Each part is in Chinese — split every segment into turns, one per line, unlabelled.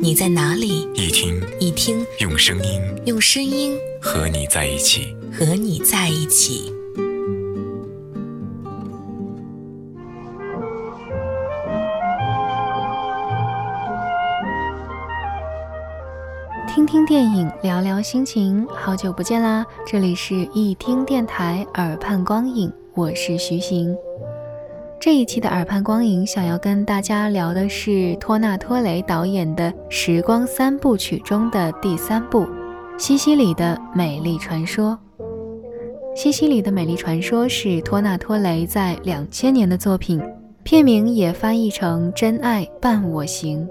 你在哪里，
一听
一听，
用声音，
用声音
和你在一起，
和你在一起。
听听电影，聊聊心情，好久不见啦！这里是一听电台耳畔光影，我是徐行。这一期的耳畔光影，想要跟大家聊的是托纳托雷导演的时光三部曲中的第三部《西西里的美丽传说》。《西西里的美丽传说》是托纳托雷在两千年的作品，片名也翻译成《真爱伴我行》。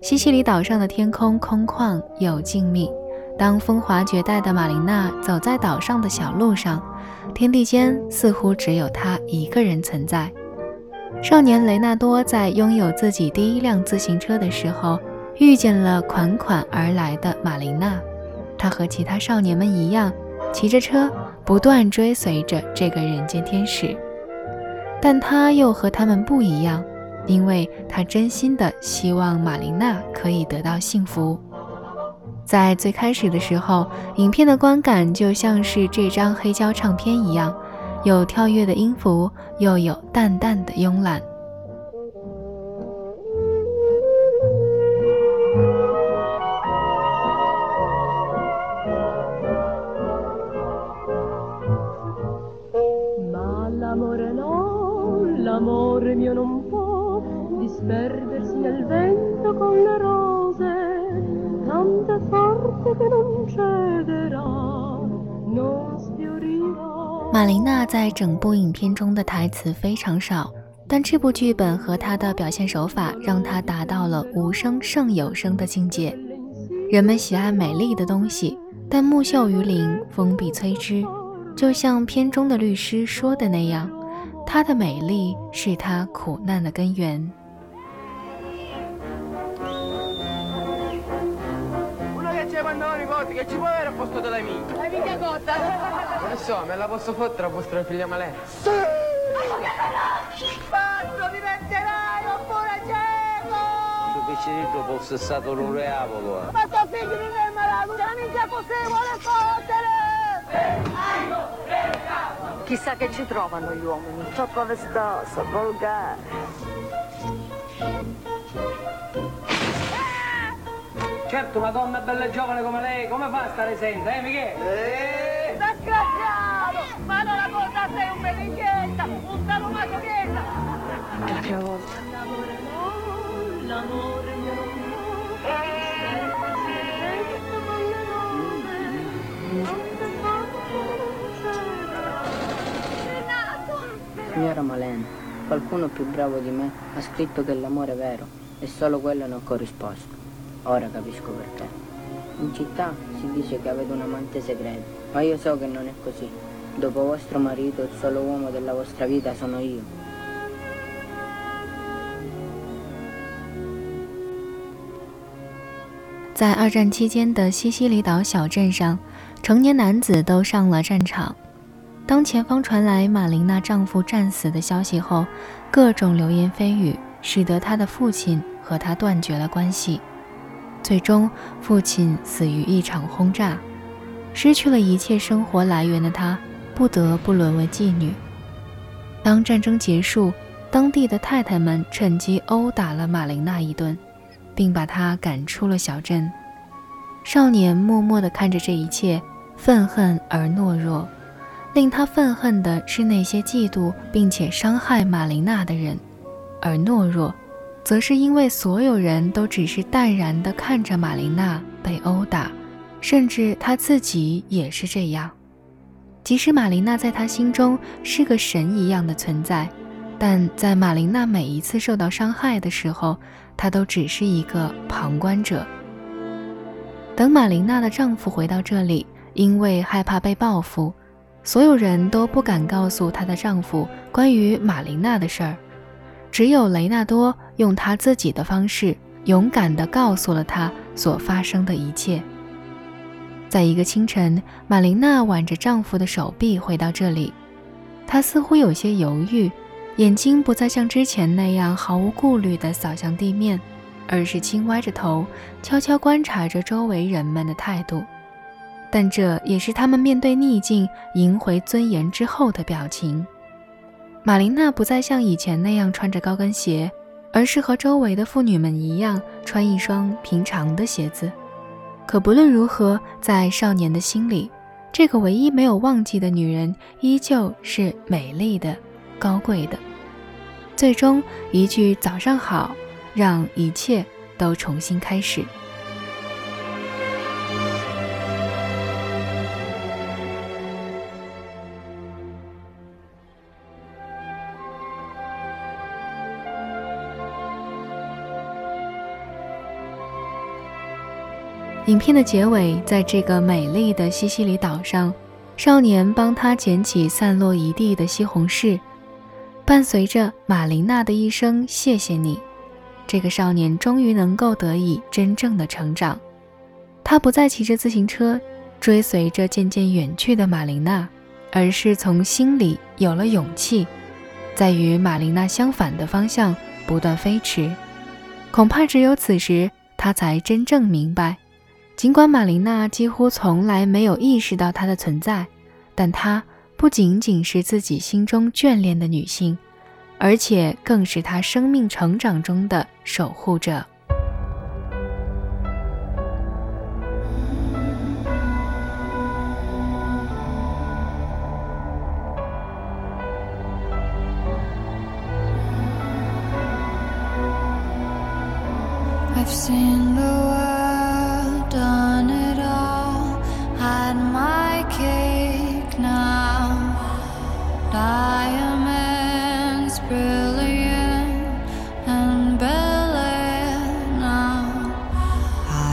西西里岛上的天空空旷又静谧。当风华绝代的玛琳娜走在岛上的小路上，天地间似乎只有他一个人存在。少年雷纳多在拥有自己第一辆自行车的时候，遇见了款款而来的玛琳娜。他和其他少年们一样，骑着车不断追随着这个人间天使，但他又和他们不一样。因为他真心的希望玛琳娜可以得到幸福。在最开始的时候，影片的观感就像是这张黑胶唱片一样，有跳跃的音符，又有淡淡的慵懒。玛琳娜在整部影片中的台词非常少，但这部剧本和她的表现手法让她达到了无声胜有声的境界。人们喜爱美丽的东西，但木秀于林，风必摧之。就像片中的律师说的那样，她的美丽是她苦难的根源。
Che ci può avere a posto della minchia?
La minchia cotta?
Non so, me la posso fottere a vostra figlia malè?
Sì! Quando diventerai oppure cieco!
Se piccirito fosse stato un reavolo.
Ma tuo figlio non è malato, la minchia così vuole fottere!
Chissà che ci trovano gli uomini, troppo vestoso, volgare.
Certo, una donna bella e giovane come lei, come fa a stare senza, eh Michele?
Eh! Disgraziato! Ma non la cosa sei un pellicchietta, un salumasochetta!
È la prima volta.
L'amore no, l'amore mio
Signora Malen, qualcuno più bravo di me ha scritto che l'amore è vero e solo quello non corrisposto. Ora capisco perché. In città si dice che avete un amante segreto, ma io so che non è così. Dopo vostro marito, il solo uomo della vostra vita sono io.
在二战期间的西西里岛小镇上，成年男子都上了战场。当前方传来玛琳娜丈夫战死的消息后，各种流言蜚语使得她的父亲和她断绝了关系。最终，父亲死于一场轰炸，失去了一切生活来源的他，不得不沦为妓女。当战争结束，当地的太太们趁机殴打了玛琳娜一顿，并把她赶出了小镇。少年默默地看着这一切，愤恨而懦弱。令他愤恨的是那些嫉妒并且伤害玛琳娜的人，而懦弱。则是因为所有人都只是淡然地看着玛琳娜被殴打，甚至他自己也是这样。即使玛琳娜在他心中是个神一样的存在，但在玛琳娜每一次受到伤害的时候，他都只是一个旁观者。等玛琳娜的丈夫回到这里，因为害怕被报复，所有人都不敢告诉她的丈夫关于玛琳娜的事儿。只有雷纳多用他自己的方式，勇敢地告诉了他所发生的一切。在一个清晨，玛琳娜挽着丈夫的手臂回到这里，她似乎有些犹豫，眼睛不再像之前那样毫无顾虑地扫向地面，而是轻歪着头，悄悄观察着周围人们的态度。但这也是他们面对逆境、赢回尊严之后的表情。玛琳娜不再像以前那样穿着高跟鞋，而是和周围的妇女们一样穿一双平常的鞋子。可不论如何，在少年的心里，这个唯一没有忘记的女人依旧是美丽的、高贵的。最终，一句“早上好”，让一切都重新开始。影片的结尾，在这个美丽的西西里岛上，少年帮他捡起散落一地的西红柿，伴随着玛琳娜的一声“谢谢你”，这个少年终于能够得以真正的成长。他不再骑着自行车追随着渐渐远去的玛琳娜，而是从心里有了勇气，在与玛琳娜相反的方向不断飞驰。恐怕只有此时，他才真正明白。尽管玛琳娜几乎从来没有意识到她的存在，但她不仅仅是自己心中眷恋的女性，而且更是她生命成长中的守护者。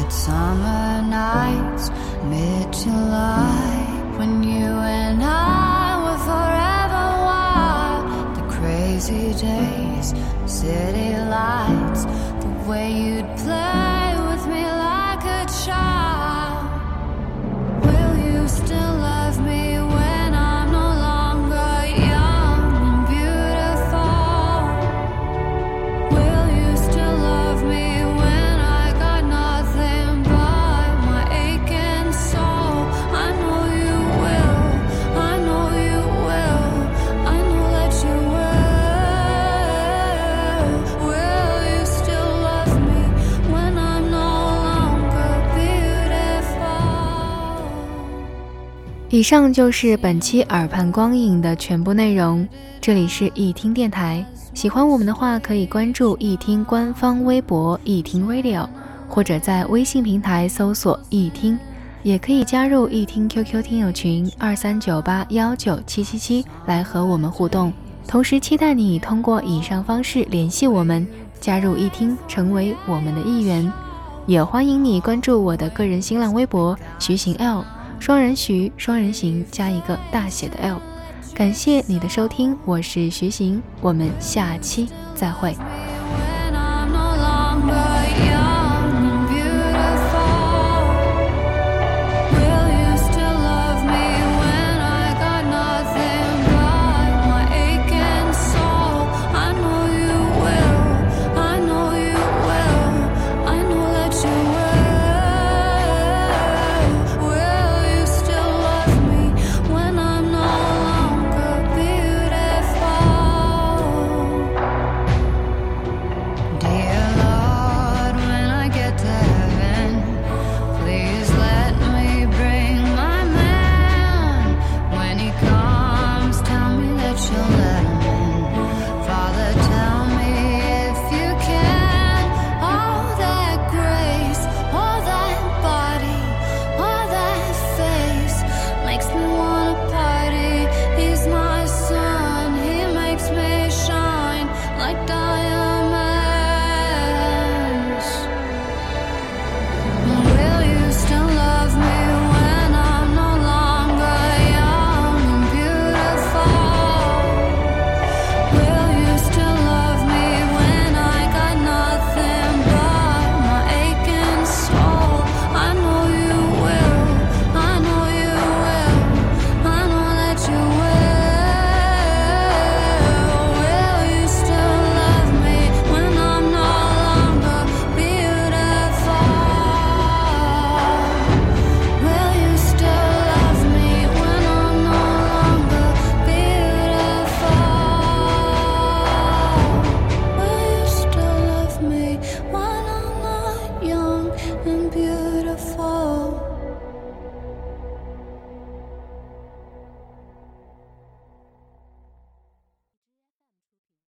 Summer nights, mid July, when you and I were forever wild. The crazy days, city lights, the way you
以上就是本期耳畔光影的全部内容。这里是易听电台，喜欢我们的话可以关注易听官方微博易听 Radio，或者在微信平台搜索易听，也可以加入易听 QQ 听友群二三九八幺九七七七来和我们互动。同时期待你通过以上方式联系我们，加入易听，成为我们的一员。也欢迎你关注我的个人新浪微博徐行 L。双人徐，双人行，加一个大写的 L。感谢你的收听，我是徐行，我们下期再会。